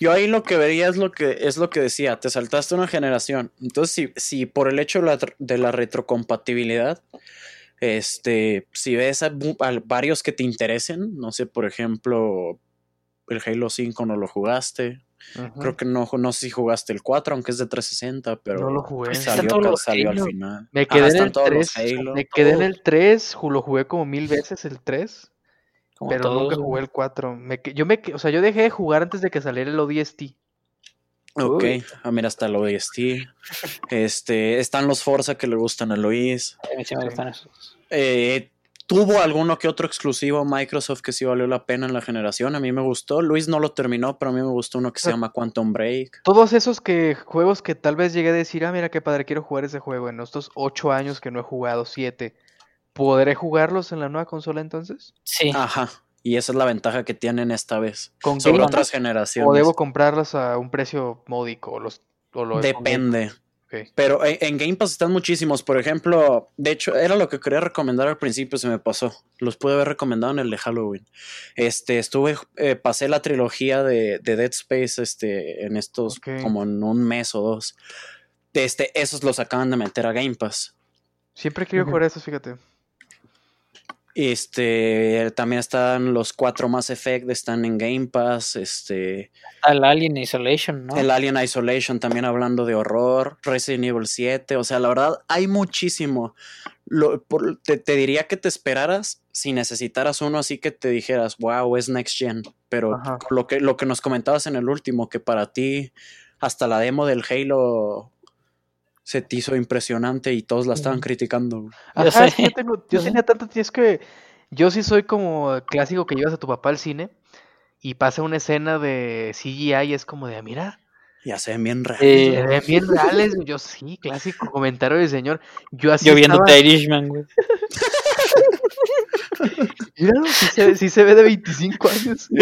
Yo ahí lo que vería es lo que es lo que decía, te saltaste una generación. Entonces, si, si por el hecho de la, tr- de la retrocompatibilidad, este, si ves a, varios que te interesen, no sé, por ejemplo, el Halo 5 no lo jugaste. Creo que no, no sé si jugaste el 4, aunque es de 360, pero No lo jugué. Pues salió, salió al final. Me quedé en el todos 3. los Halo. Me quedé en el 3. ju- Lo jugué como mil veces el 3. Como Pero todos, nunca jugué el 4. Me, yo me, o sea, yo dejé de jugar antes de que saliera el ODST. Ok, ah, mira, está el ODST. Este, están los Forza que le gustan a Luis. Sí me gustan esos. Eh, tuvo alguno que otro exclusivo Microsoft que sí valió la pena en la generación. A mí me gustó. Luis no lo terminó, pero a mí me gustó uno que se llama Quantum Break. Todos esos que juegos que tal vez llegué a decir, ah, mira qué padre, quiero jugar ese juego. En estos 8 años que no he jugado, 7. ¿Podré jugarlos en la nueva consola entonces? Sí, Ajá. Y esa es la ventaja que tienen esta vez. ¿Con Sobre Game otras generaciones. ¿O debo comprarlas a un precio módico? o Los, o lo Depende. Pero en, en Game Pass están muchísimos. Por ejemplo, de hecho, era lo que quería recomendar al principio, se me pasó. Los pude haber recomendado en el de Halloween. Este, estuve, eh, pasé la trilogía de, de Dead Space este, en estos, como en un mes o dos. Este, esos los acaban de meter a Game Pass. Siempre quiero jugar esos, fíjate. Este, también están los cuatro Mass Effect, están en Game Pass. Este, al Alien Isolation, ¿no? el Alien Isolation también hablando de horror. Resident Evil 7. O sea, la verdad, hay muchísimo. Lo- por- te, te diría que te esperaras si necesitaras uno así que te dijeras, wow, es Next Gen. Pero Ajá. lo que, lo que nos comentabas en el último, que para ti hasta la demo del Halo se te hizo impresionante y todos la estaban criticando. Ajá, es sé. que yo, tengo, yo Ujú. tenía tanto, es que yo sí soy como el clásico que llevas a tu papá al cine y pasa una escena de CGI y es como de, "Ah, mira, Ya se ven bien reales. Eh, se ven bien reales. Yo sí, clásico comentario del señor. Yo así Yo viendo estaba, Irishman, güey. míralo, sí se, sí se ve de 25 años.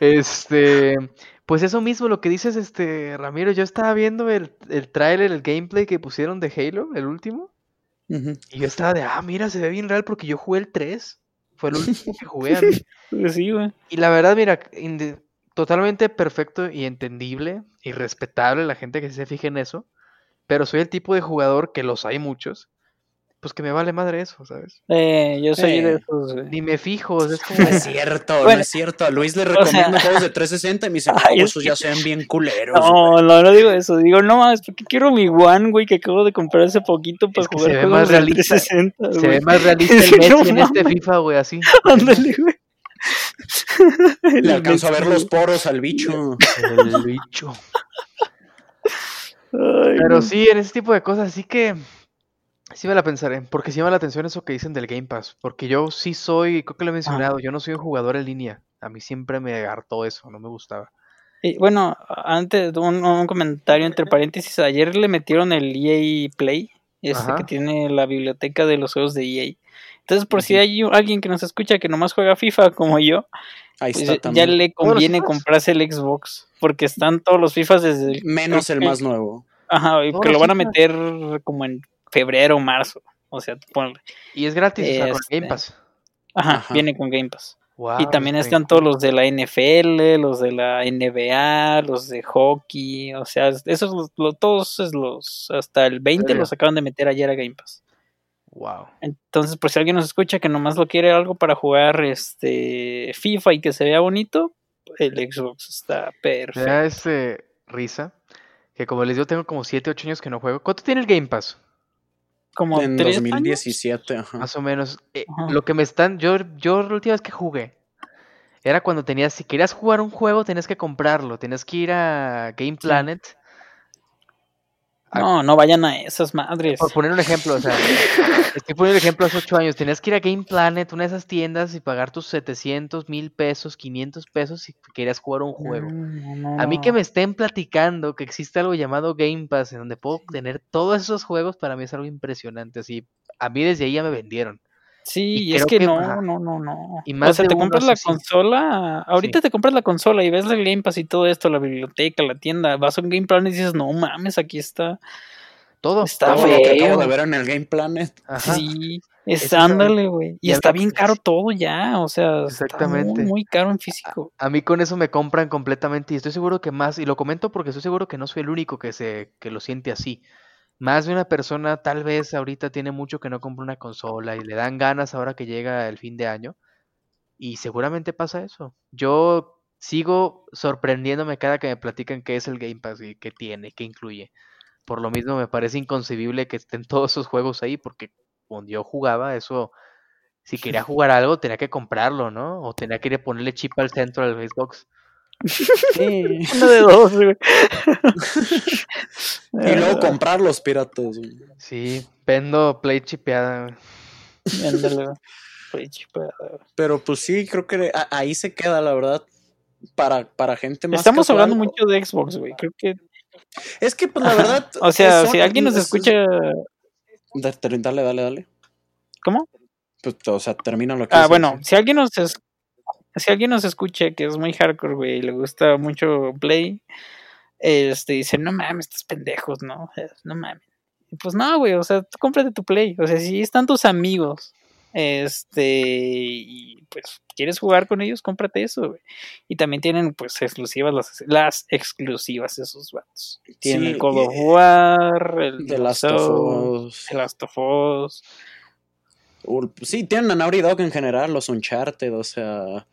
Este, pues eso mismo, lo que dices, este, Ramiro, yo estaba viendo el, el tráiler, el gameplay que pusieron de Halo, el último, y yo estaba de, ah, mira, se ve bien real porque yo jugué el 3, fue el último que jugué a mí. Pues sí, güey. Y la verdad, mira, totalmente perfecto y entendible y respetable la gente que se fije en eso, pero soy el tipo de jugador que los hay muchos, pues que me vale madre eso, ¿sabes? Eh, yo soy Eh. de esos, güey. Ni me fijo, es como... No es cierto, no es cierto. A Luis le sea- recomiendo juegos de 360 y me dice, Ay, es esos que- ya se ven bien culeros. güey". No, no, no digo eso. Digo, no mames, porque quiero mi One, güey, que acabo de comprar hace poquito para Es que jugar se ve juegos más realista. 360, Se güey. ve más realista el no en este. FIFA, güey, así. Ándale, güey. Le alcanzo a ver los poros al bicho. El bicho. Ay, Pero sí, en ese tipo de cosas, sí que sí me la pensaré, porque sí me llama la atención eso que dicen del Game Pass, porque yo sí soy, creo que lo he mencionado, yo no soy un jugador en línea, a mí siempre me hartó eso, no me gustaba. Y, bueno, antes un, un comentario entre paréntesis. Ayer le metieron el EA Play, este Ajá. que tiene la biblioteca de los juegos de EA. Entonces, por si hay alguien que nos escucha que nomás juega FIFA como yo, Ahí pues está ya le conviene comprarse el Xbox, porque están todos los FIFAs desde el... Menos el más nuevo. Ajá, que lo van a meter como en febrero o marzo. O sea, ponle. Y es gratis, o sea, con Este, Game Pass. Ajá, Ajá. viene con Game Pass. Wow, y también está están todos cool. los de la NFL, los de la NBA, los de hockey, o sea, esos los, los- todos es los hasta el 20 serio? los acaban de meter ayer a Game Pass. Wow. Entonces, por si alguien nos escucha que nomás lo quiere algo para jugar este FIFA y que se vea bonito, el Xbox está Me perfecto. da este risa, que como les digo, tengo como 7, 8 años que no juego. ¿Cuánto tiene el Game Pass? Como En tres años. 2017, ajá. Más o menos. Eh, Ajá. lo que me están, yo, yo la última vez que jugué era cuando tenías, si querías jugar un juego, tenías que comprarlo, tenías que ir a Game Planet. No, no vayan a esas madres. Por poner un ejemplo, o sea, estoy poniendo el ejemplo hace 8 años, tenías que ir a Game Planet, una de esas tiendas, y pagar tus 700, 1000 pesos, 500 pesos si querías jugar un juego. No, A mí que me estén platicando que existe algo llamado Game Pass, en donde puedo tener todos esos juegos, para mí es algo impresionante. Así, a mí desde ahí ya me vendieron. Sí, y y es que que- no, ajá. no, no, no. Y o más sea, de te compras la así. consola, ahorita te compras la consola y ves el Game Pass y todo esto, la biblioteca, la tienda, vas a un Game Plan y dices, no mames, aquí está. Todo. Está Todo lo que feo. acabo de ver en el Game Planet. Ajá. Sí, es ándale, güey. Y Y a está bien caro todo ya, o sea, Exactamente. está muy, muy caro en físico. A mí con eso me compran completamente y estoy seguro que más, y lo comento porque estoy seguro que no soy el único que se que lo siente así. Más de una persona tal vez ahorita tiene mucho que no compra una consola y le dan ganas ahora que llega el fin de año y seguramente pasa eso. Yo sigo sorprendiéndome cada que me platican qué es el Game Pass y qué tiene, qué incluye. Por lo mismo me parece inconcebible que estén todos esos juegos ahí porque cuando yo jugaba eso si quería jugar algo tenía que comprarlo, ¿no? O tenía que ir a ponerle chip al centro al Xbox. Sí. Uno de dos, güey. Y luego comprar los piratas. güey. Sí, vendo Play chipeada. güey. Fue chipeada, güey. Pero pues sí, creo que ahí se queda, la verdad. Para, para gente más. Estamos casual. hablando mucho de Xbox, güey. Creo que. Es que, pues la verdad. O sea, son- si alguien nos es- escucha. Dale, dale, dale. ¿Cómo? Pues, o sea, termina lo que Ah, bueno, si alguien nos es- si alguien nos escucha que es muy hardcore, güey, y le gusta mucho Play, este dice, no mames, estos pendejos, no, Eh, no mames. Y Pues no, güey, o sea, tú cómprate tu Play, o sea, si están tus amigos, este, y pues quieres jugar con ellos, cómprate eso, güey. Y también tienen, pues, exclusivas, las, las exclusivas esos vatos. Tienen Sí, el y- of War, el The Last of Souls, Us. The Last of Us. Sí, tienen a Naughty Dog en general, los Uncharted, o sea.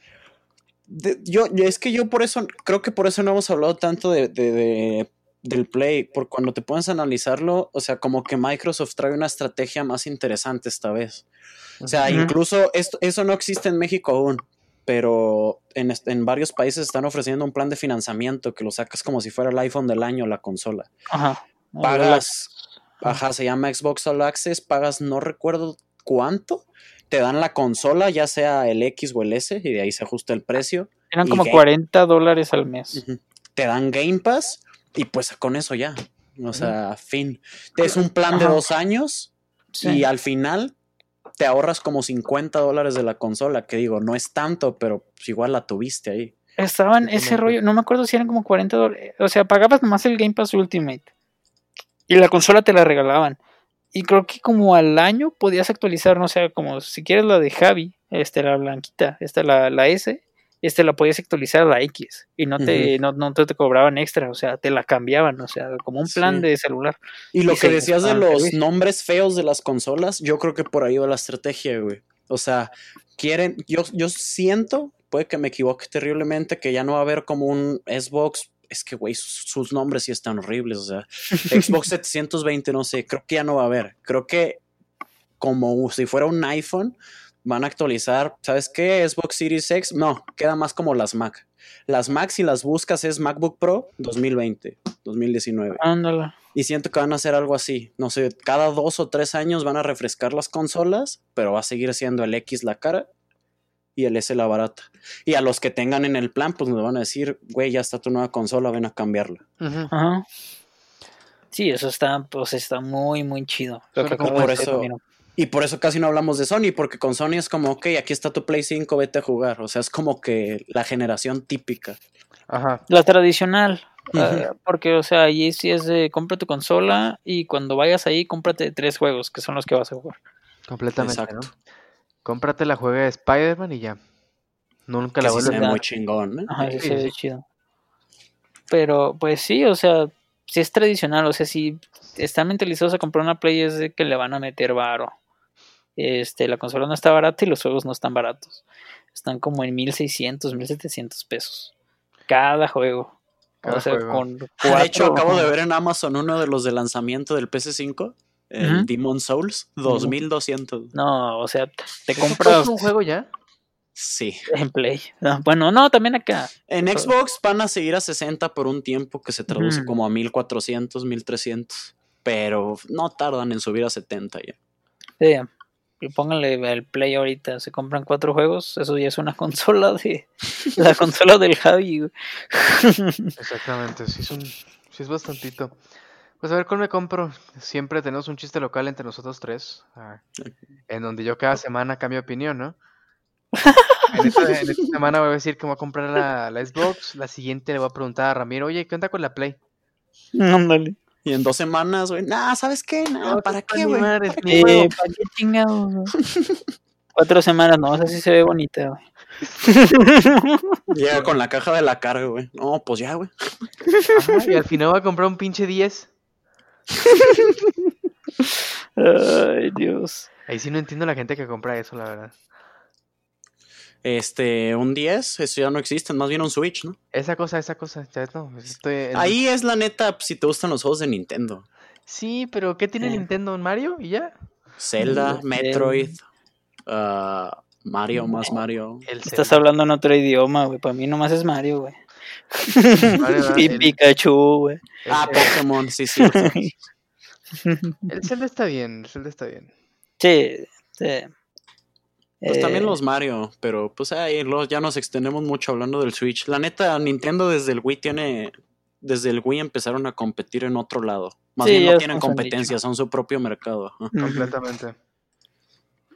de- yo, es que yo por eso, creo que por eso no hemos hablado tanto de, de- de- del Play, porque cuando te pones a analizarlo, o sea, como que Microsoft trae una estrategia más interesante esta vez. O sea, incluso esto, eso no existe en México aún, pero en, en varios países están ofreciendo un plan de financiamiento que lo sacas como si fuera el iPhone del año, la consola. Ajá. Pagas, ajá, se llama Xbox All Access, pagas no recuerdo cuánto, te dan la consola, ya sea el X o el S, y de ahí se ajusta el precio. Eran como Game- 40 dólares al mes. Te dan Game Pass y pues con eso ya. O sea, fin. Es un plan de dos años Sí. y al final te ahorras como 50 dólares de la consola, que digo, no es tanto, pero pues igual la tuviste ahí. Estaban ese rollo, no me acuerdo si eran como 40 dólares. O sea, pagabas nomás el Game Pass Ultimate. Y la consola te la regalaban. Y creo que como al año podías actualizar, no sé, como si quieres la de Javi, este, la blanquita, esta la, la S, este la podías actualizar a la X. Y no te, no, no te, te cobraban extra, o sea, te la cambiaban, o sea, como un plan Sí. de celular. Y lo Y que decías de los nombres feos de las consolas, yo creo que por ahí va la estrategia, güey. O sea, quieren, yo, yo siento, puede que me equivoque terriblemente, que ya no va a haber como un Xbox. Es que, güey, sus, sus nombres sí están horribles. O sea, Xbox 720, no sé, creo que ya no va a haber. Creo que como si fuera un iPhone, van a actualizar, ¿sabes qué? Xbox Series X, no, queda más como las Mac. Las Mac, si las buscas, es MacBook Pro 2020, 2019. Ándala. Y siento que van a hacer algo así. No sé, cada dos o tres años van a refrescar las consolas, pero va a seguir siendo el X la cara y el S la barata. Y a los que tengan en el plan, pues nos van a decir, güey, ya está tu nueva consola, ven a cambiarla. Ajá. Sí, eso está, pues está muy, muy chido. Lo que por eso-. Y por eso casi no hablamos de Sony, porque con Sony es como, ok, aquí está tu Play 5, vete a jugar. O sea, es como que la generación típica. Ajá. La tradicional. Ah, porque, o sea, allí sí es de compra tu consola y cuando vayas ahí, cómprate tres juegos que son los que vas a jugar. Completamente, Exacto. ¿no? Cómprate la juega de Spider-Man y ya. Nunca Que la vuelves se a ve ver. muy chingón, ¿eh? Ajá, sí, Sí, se ve sí. chido. Pero, pues sí, o sea, si es tradicional, o sea, si están mentalizados a comprar una Play es de que le van a meter varo. Este, la consola no está barata y los juegos no están baratos. Están como en 1600, 1700 pesos. Cada juego. Cada o sea, juego. con Ah, De hecho, cuatro- acabo de ver en Amazon uno de los de lanzamiento del PS5, el Ujú. Demon Souls, 2200. No, o sea, te ¿Eso compras. un juego ya? Sí. En Play. Ah, Bueno, no, también acá. En Xbox van a seguir a 60 por un tiempo que se traduce Ujú. como a 1400, 1300. Pero no tardan en subir a 70 ya. Sí. Y pónganle el Play ahorita. Se compran cuatro juegos. Eso ya es una consola de. La consola del Javi. Exactamente, sí es, un, sí es bastantito. Pues a ver cuál me compro. Siempre tenemos un chiste local entre nosotros tres. ah, en donde yo cada semana cambio de opinión, ¿no? En esta, en esta semana voy a decir que voy a comprar la, la Xbox. La siguiente le voy a preguntar a Ramiro, oye, ¿qué onda con la Play? Ándale. Y en dos semanas, güey, nah, ¿sabes qué? Nah, No, ¿para está qué, güey? ¿Para qué Eh? ¿Para qué chingados? güey? Cuatro semanas, no, esa sí se ve bonita, güey. Llega con la caja de la carga, güey. No, pues ya, güey. Ajá, y al final voy a comprar un pinche 10. Ay, Dios. Ahí sí no entiendo la gente que compra eso, la verdad. Este, un 10, eso ya no existe, más bien un Switch, ¿no? Esa cosa, esa cosa, ya no. Estoy en- Ahí es la neta, si te gustan los juegos de Nintendo. Sí, pero ¿qué tiene Eh. Nintendo? ¿Un Mario? ¿Y ya? Zelda, Sí. Metroid, ah, Mario más Mario. El Estás hablando en otro idioma, güey. Para mí nomás es Mario, güey. Y El- Pikachu, güey. Ah, Pokémon, sí, sí. El Zelda está bien, el Zelda está bien. Sí, sí. Pues Eh, también los Mario, pero pues ahí luego ya nos extendemos mucho hablando del Switch. La neta, Nintendo desde el Wii tiene. Desde el Wii empezaron a competir en otro lado. Más Sí, bien no tienen competencia, son su propio mercado. Completamente.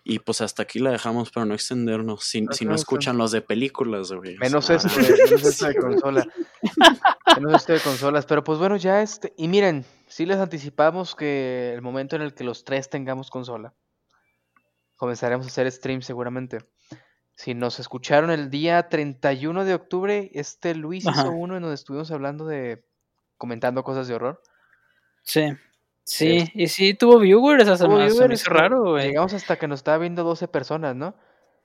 Y pues hasta aquí la dejamos para no extendernos. Si, No si no escuchan los de películas, güey. Menos sea, esto, de- menos esto de consola. Menos esto de consolas. Pero pues bueno, ya este. Y miren, sí les anticipamos que el momento en el que los tres tengamos consola, comenzaremos a hacer stream seguramente. Si nos escucharon el día 31 de octubre, este Luis Ajá. hizo uno en donde estuvimos hablando de. comentando cosas de horror. Sí. Sí, y sí tuvo viewers, esa se Hubo me, se me viewers, hizo raro, güey. Llegamos hasta que nos estaba viendo 12 personas, ¿no?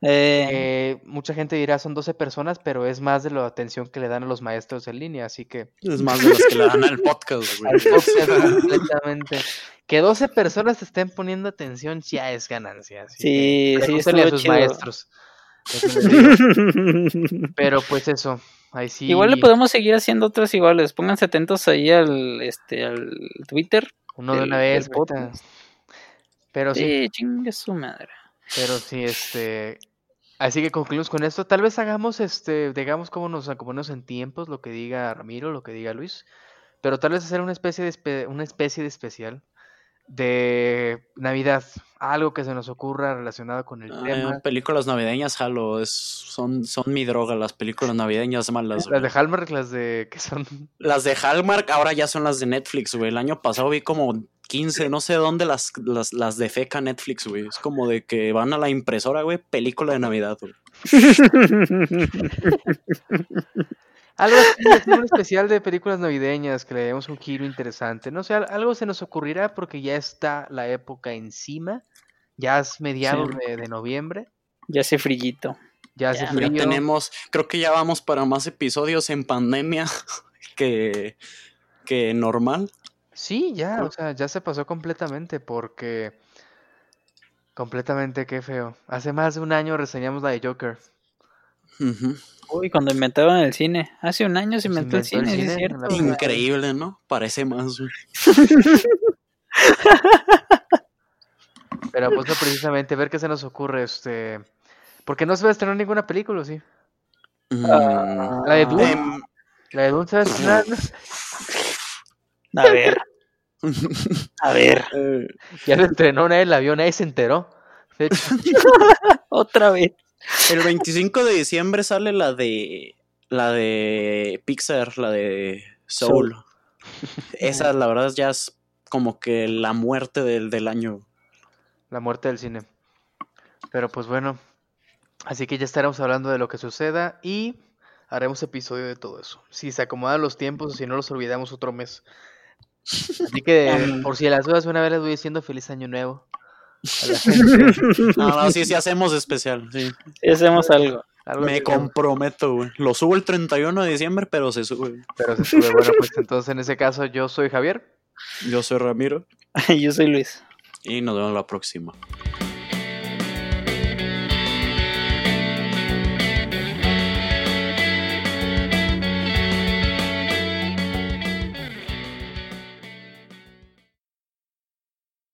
Eh, Eh, mucha gente dirá son 12 personas, pero es más de la atención que le dan a los maestros en línea, así que Es más de las que le dan al podcast, güey. al podcast completamente. Que 12 personas te estén poniendo atención ya es ganancia. así Sí, que sí, a sus chido. maestros. Pero pues eso, ahí sí. Igual le podemos seguir haciendo otras iguales. Pónganse atentos ahí al, este, al Twitter. Uno de una vez, podcast. Pero sí, Sí, chingue su madre. pero sí, este. Así que concluimos con esto. Tal vez hagamos, este, digamos cómo nos acomodamos en tiempos, lo que diga Ramiro, lo que diga Luis. Pero tal vez hacer una especie de, espe- una especie de especial de Navidad. Algo que se nos ocurra relacionado con el Ah, tema. películas navideñas, jalo, es, son, son mi droga, las películas navideñas malas. Las güey. de Hallmark, las de que son Las de Hallmark ahora ya son las de Netflix, güey. El año pasado vi como 15, no sé dónde las, las, las de feca Netflix, güey. Es como de que van a la impresora, güey, película de Navidad, güey. Algo así, un especial de películas navideñas que le demos un giro interesante. No sé, al- algo se nos ocurrirá porque ya está la época encima. Ya es mediados Sí. de, de noviembre. Ya hace frillito. Ya hace Ya, Ya frío. tenemos, creo que ya vamos para más episodios en pandemia que, que normal. Sí, ya, o sea, ya se pasó completamente porque... Completamente, qué feo. Hace más de un año reseñamos la de Joker. Uy, cuando inventaron el cine. Hace un año se Se inventó el inventó el cine, es cierto. Increíble, ¿no? Parece más. Pero pues no precisamente, ver qué se nos ocurre, este... Porque no se va a estrenar ninguna película, ¿o ¿sí? Mm, La de Dune. em, La de Dune se va a. A ver, a ver, Ya se estrenó nadie la vio, nadie se enteró. Otra vez. El 25 de diciembre sale la de la de Pixar, la de Soul. Esa, la verdad, ya es como que la muerte del, del año. la muerte del cine. Pero pues bueno, así que ya estaremos hablando de lo que suceda y haremos episodio de todo eso. Si se acomodan los tiempos o si no los olvidamos otro mes. Así que por si a las dudas una vez les voy diciendo feliz año nuevo. A la gente. No, no, sí, sí hacemos especial. sí. Hacemos algo. Algo Me comprometo, güey. Lo subo el 31 de diciembre, pero se sube. Pero se sube. Bueno, pues entonces en ese caso yo soy Javier. Yo soy Ramiro Yo soy Luis. y nos vemos la próxima.